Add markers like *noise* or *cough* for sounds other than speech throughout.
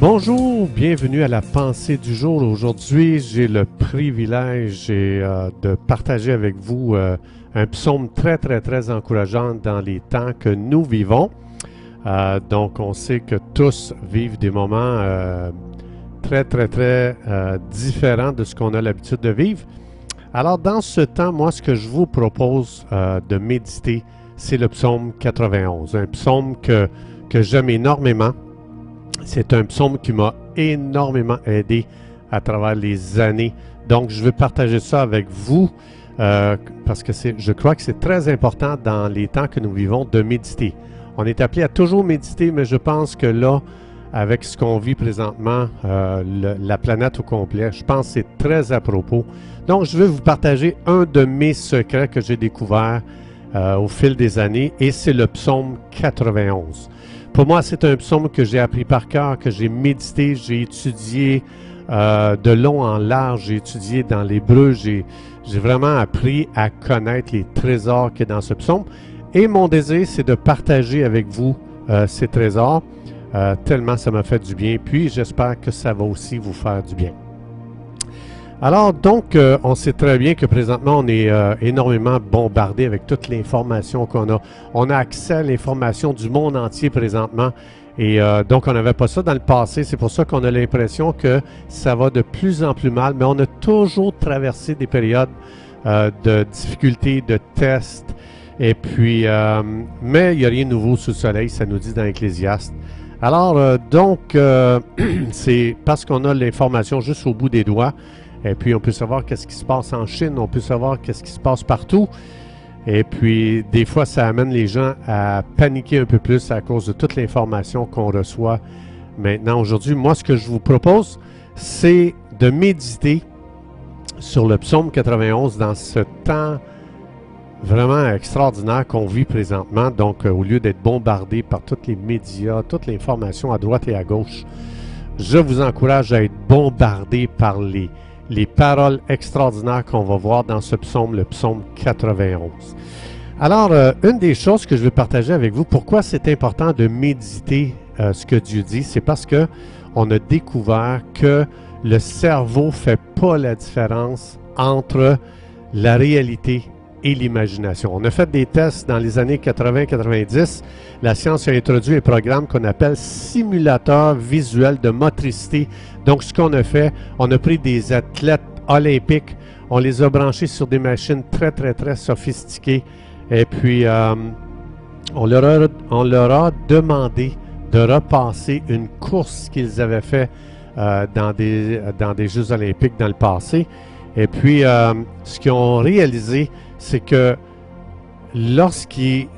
Bonjour, bienvenue à la pensée du jour. Aujourd'hui, j'ai le privilège euh, de partager avec vous euh, un psaume très, très, très encourageant dans les temps que nous vivons. Euh, donc, on sait que tous vivent des moments très, très, très différents de ce qu'on a l'habitude de vivre. Alors, dans ce temps, moi, ce que je vous propose de méditer, c'est le psaume 91, un psaume que, que j'aime énormément. C'est un psaume qui m'a énormément aidé à travers les années. Donc, je veux partager ça avec vous euh, parce que je crois que c'est très important dans les temps que nous vivons de méditer. On est appelé à toujours méditer, mais je pense que là, avec ce qu'on vit présentement, euh, la planète au complet, je pense que c'est très à propos. Donc, je vais vous partager un de mes secrets que j'ai découvert euh, au fil des années et c'est le psaume 91. Pour moi, c'est un psaume que j'ai appris par cœur, que j'ai médité, j'ai étudié euh, de long en large, j'ai étudié dans l'hébreu, j'ai, vraiment appris à connaître les trésors qu'il y a dans ce psaume. Et mon désir, c'est de partager avec vous euh, ces trésors, euh, tellement ça m'a fait du bien. Puis j'espère que ça va aussi vous faire du bien. Alors, donc, euh, on sait très bien que présentement, on est euh, énormément bombardé avec toute l'information qu'on a. On a accès à l'information du monde entier présentement. Et euh, donc, on n'avait pas ça dans le passé. C'est pour ça qu'on a l'impression que ça va de plus en plus mal. Mais on a toujours traversé des périodes de difficultés, de tests. Et puis, mais il n'y a rien de nouveau sous le soleil, ça nous dit dans l'Ecclésiaste. Alors, donc, *clears throat* c'est parce qu'on a l'information juste au bout des doigts et puis, on peut savoir qu'est-ce qui se passe en Chine, on peut savoir qu'est-ce qui se passe partout. Et puis, des fois, ça amène les gens à paniquer un peu plus à cause de toute l'information qu'on reçoit maintenant aujourd'hui. Moi, ce que je vous propose, c'est de méditer sur le psaume 91 dans ce temps vraiment extraordinaire qu'on vit présentement. Donc, euh, au lieu d'être bombardé par tous les médias, toute l'information à droite et à gauche, je vous encourage à être bombardé par les, les paroles extraordinaires qu'on va voir dans ce psaume, le psaume 91. Alors, euh, une des choses que je veux partager avec vous, pourquoi c'est important de méditer euh, ce que Dieu dit, c'est parce que on a découvert que le cerveau fait pas la différence entre la réalité et l'imagination. On a fait des tests dans les années 80-90. La science a introduit un programme qu'on appelle simulateur visuel de motricité. Donc, ce qu'on a fait, on a pris des athlètes olympiques, on les a branchés sur des machines très, très, très sophistiquées. Et puis, euh, on, leur a, on leur a demandé de repasser une course qu'ils avaient fait euh, dans, des, dans des Jeux olympiques dans le passé. Et puis, euh, ce qu'ils ont réalisé, c'est que lorsqu'ils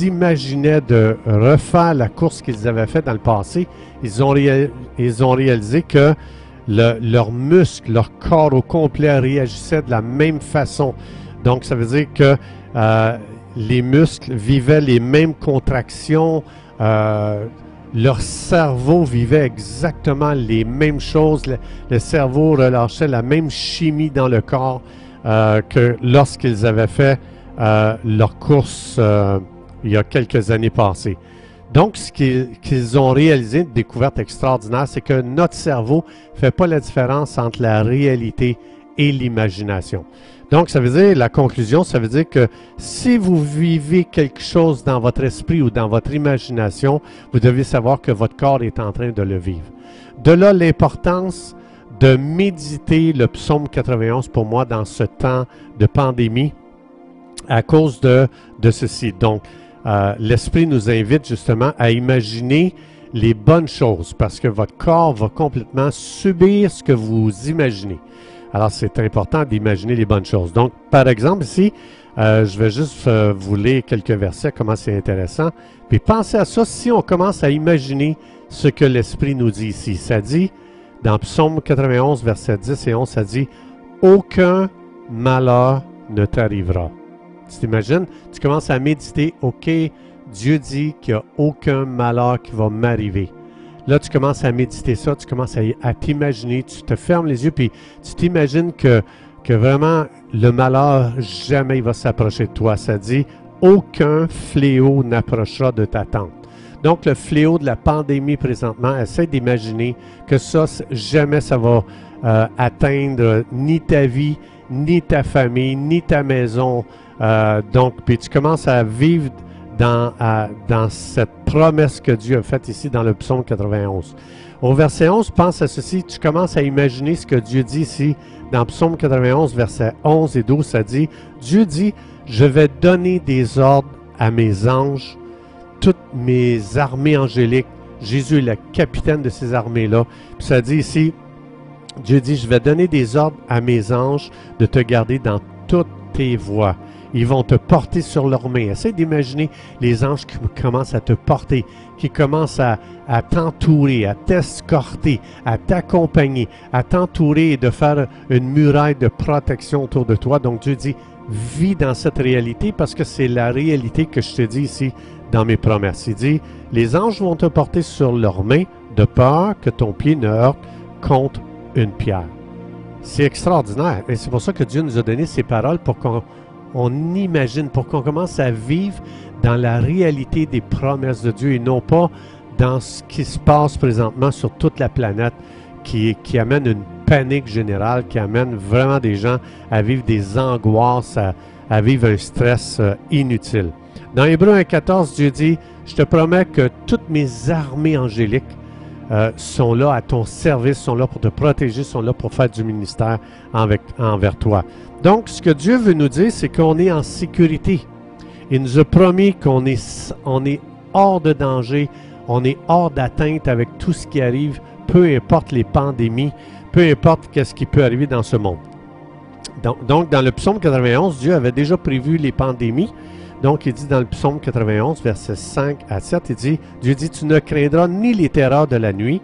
imaginaient de refaire la course qu'ils avaient faite dans le passé, ils ont, ils ont réalisé que leurs muscles, leur corps au complet réagissaient de la même façon. Donc, ça veut dire que euh, les muscles vivaient les mêmes contractions, euh, leur cerveau vivait exactement les mêmes choses, le cerveau relâchait la même chimie dans le corps. Euh, que lorsqu'ils avaient fait euh, leur course euh, il y a quelques années passées. Donc, ce qu'ils ont réalisé, une découverte extraordinaire, c'est que notre cerveau ne fait pas la différence entre la réalité l'imagination. Donc, ça veut dire, la conclusion, ça veut dire que si vous vivez quelque chose dans votre esprit ou dans votre imagination, vous devez savoir que votre corps est en train de le vivre. De là l'importance de méditer le psaume 91 pour moi dans ce temps de pandémie à cause de, de ceci. Donc, euh, l'Esprit nous invite justement à imaginer les bonnes choses parce que votre corps va complètement subir ce que vous imaginez. Alors, c'est important d'imaginer les bonnes choses. Donc, par exemple, ici, euh, je vais juste euh, vous lire quelques versets, comment c'est intéressant. Puis pensez à ça, si on commence à imaginer ce que l'Esprit nous dit ici. Ça dit, dans Psaume 91, versets 10 et 11, ça dit Aucun malheur ne t'arrivera. Tu t'imagines? Tu commences à méditer Ok, Dieu dit qu'il n'y a aucun malheur qui va m'arriver. Là, tu commences à méditer ça, tu commences à, t'imaginer, tu te fermes les yeux, puis tu t'imagines que, que vraiment le malheur, jamais va s'approcher de toi. Ça dit, aucun fléau n'approchera de ta tente. Donc, le fléau de la pandémie présentement, essaie d'imaginer que ça, jamais ça va euh, atteindre ni ta vie, ni ta famille, ni ta maison. Euh, donc, puis tu commences à vivre dans, dans cette promesse que Dieu a faite ici dans le psaume 91. Au verset 11, pense à ceci, tu commences à imaginer ce que Dieu dit ici dans psaume 91, versets 11 et 12, ça dit, Dieu dit, je vais donner des ordres à mes anges, toutes mes armées angéliques. Jésus est le capitaine de ces armées-là. Puis ça dit ici, Dieu dit, je vais donner des ordres à mes anges de te garder dans toutes tes voies. Ils vont te porter sur leurs mains. Essaye d'imaginer les anges qui commencent à te porter, qui commencent à, t'entourer, à t'escorter, à t'accompagner, à t'entourer et de faire une muraille de protection autour de toi. Donc Dieu dit, vis dans cette réalité parce que c'est la réalité que je te dis ici dans mes promesses. Il dit, les anges vont te porter sur leurs mains de peur que ton pied ne heurte contre une pierre. C'est extraordinaire. Et c'est pour ça que Dieu nous a donné ces paroles pour qu'on on imagine, pour qu'on commence à vivre dans la réalité des promesses de Dieu et non pas dans ce qui se passe présentement sur toute la planète qui, amène une panique générale, qui amène vraiment des gens à vivre des angoisses, à, vivre un stress euh, inutile. Dans Hébreu 1.14, Dieu dit, je te promets que toutes mes armées angéliques euh, sont là à ton service, sont là pour te protéger, sont là pour faire du ministère envers toi. Donc, ce que Dieu veut nous dire, c'est qu'on est en sécurité. Il nous a promis qu'on est, hors de danger, on est hors d'atteinte avec tout ce qui arrive, peu importe les pandémies, peu importe qu'est-ce qui peut arriver dans ce monde. Donc, dans le psaume 91, Dieu avait déjà prévu les pandémies. Donc, il dit dans le psaume 91, versets 5 à 7, il dit, Dieu dit, tu ne craindras ni les terreurs de la nuit,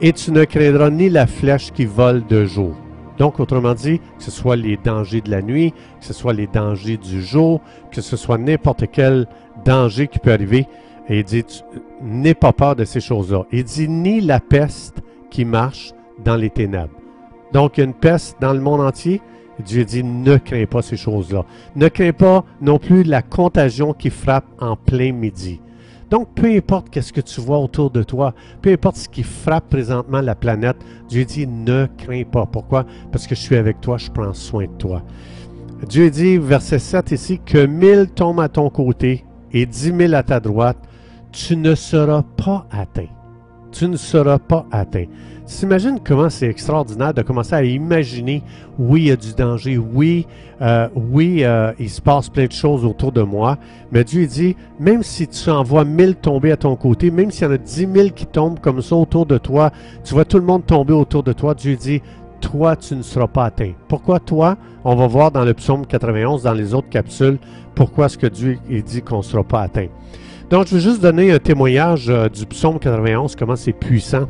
et tu ne craindras ni la flèche qui vole de jour. Donc, autrement dit, que ce soit les dangers de la nuit, que ce soit les dangers du jour, que ce soit n'importe quel danger qui peut arriver, et il dit, n'aie pas peur de ces choses-là. Il dit, ni la peste qui marche dans les ténèbres. Donc, il y a une peste dans le monde entier. Dieu dit, ne crains pas ces choses-là. Ne crains pas non plus la contagion qui frappe en plein midi. Donc, peu importe qu'est-ce que tu vois autour de toi, peu importe ce qui frappe présentement la planète, Dieu dit ne crains pas. Pourquoi? Parce que je suis avec toi, je prends soin de toi. Dieu dit, verset 7 ici, que mille tombent à ton côté et dix mille à ta droite, tu ne seras pas atteint. Tu ne seras pas atteint. T'imagines comment c'est extraordinaire de commencer à imaginer, oui, il y a du danger, oui, euh, oui, euh, il se passe plein de choses autour de moi, mais Dieu dit, même si tu en vois mille tomber à ton côté, même s'il y en a dix mille qui tombent comme ça autour de toi, tu vois tout le monde tomber autour de toi, Dieu dit, toi, tu ne seras pas atteint. Pourquoi toi? On va voir dans le psaume 91, dans les autres capsules, pourquoi est-ce que Dieu dit qu'on ne sera pas atteint. Donc, je veux juste donner un témoignage euh, du psaume 91, comment c'est puissant.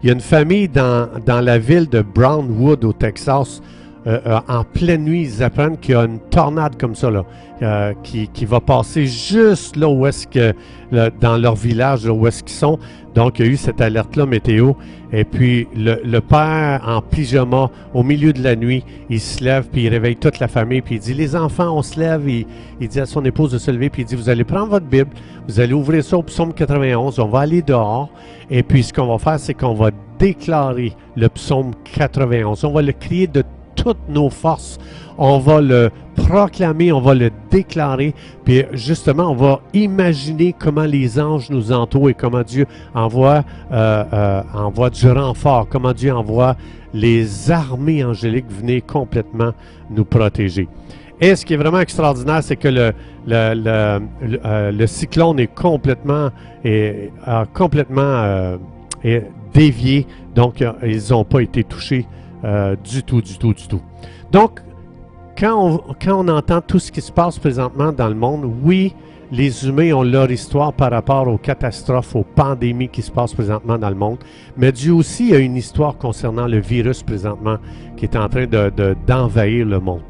Il y a une famille dans, dans la ville de Brownwood au Texas. Euh, euh, en pleine nuit, ils apprennent qu'il y a une tornade comme ça, là, euh, qui, qui, va passer juste là où est-ce que, dans leur village, là où est-ce qu'ils sont. Donc, il y a eu cette alerte-là météo. Et puis, le, le, père, en pyjama, au milieu de la nuit, il se lève, puis il réveille toute la famille, puis il dit, les enfants, on se lève. Il, il dit à son épouse de se lever, puis il dit, vous allez prendre votre Bible, vous allez ouvrir ça au psaume 91, on va aller dehors. Et puis, ce qu'on va faire, c'est qu'on va déclarer le psaume 91. On va le crier de toutes nos forces. On va le proclamer, on va le déclarer, puis justement, on va imaginer comment les anges nous entourent et comment Dieu envoie, euh, euh, envoie du renfort, comment Dieu envoie les armées angéliques venir complètement nous protéger. Et ce qui est vraiment extraordinaire, c'est que le, le, euh, cyclone est complètement, est, complètement dévié, donc ils n'ont pas été touchés euh, du tout, du tout, du tout. Donc, quand on, entend tout ce qui se passe présentement dans le monde, oui, Les humains ont leur histoire par rapport aux catastrophes, aux pandémies qui se passent présentement dans le monde. Mais Dieu aussi a une histoire concernant le virus présentement qui est en train d'envahir de, le monde.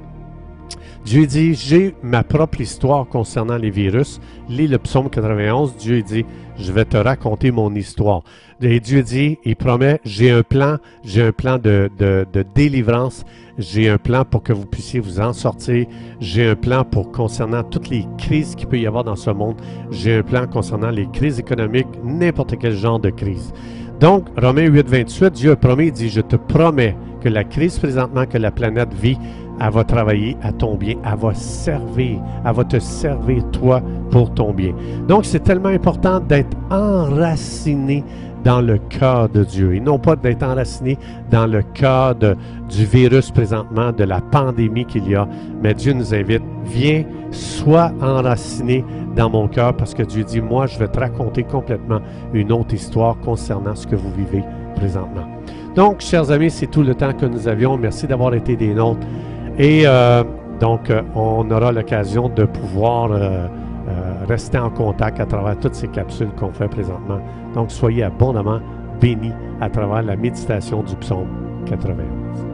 Dieu dit, j'ai ma propre histoire concernant les virus. Lis le psaume 91, Dieu dit, je vais te raconter mon histoire. Et Dieu dit, il promet, j'ai un plan, j'ai un plan de, de, délivrance, j'ai un plan pour que vous puissiez vous en sortir, j'ai un plan pour concernant toutes les crises qu'il peut y avoir dans ce monde, j'ai un plan concernant les crises économiques, n'importe quel genre de crise. Donc, Romains 8, 28, Dieu a promis, il dit, je te promets que la crise présentement que la planète vit, elle va travailler à ton bien, elle va servir, elle va te servir toi pour ton bien. Donc c'est tellement important d'être enraciné dans le cœur de Dieu et non pas d'être enraciné dans le cœur du virus présentement, de la pandémie qu'il y a. Mais Dieu nous invite, viens, sois enraciné dans mon cœur parce que Dieu dit, moi je vais te raconter complètement une autre histoire concernant ce que vous vivez présentement. Donc, chers amis, c'est tout le temps que nous avions. Merci d'avoir été des nôtres. Et euh, donc, euh, on aura l'occasion de pouvoir euh, rester en contact à travers toutes ces capsules qu'on fait présentement. Donc, soyez abondamment bénis à travers la méditation du psaume 91.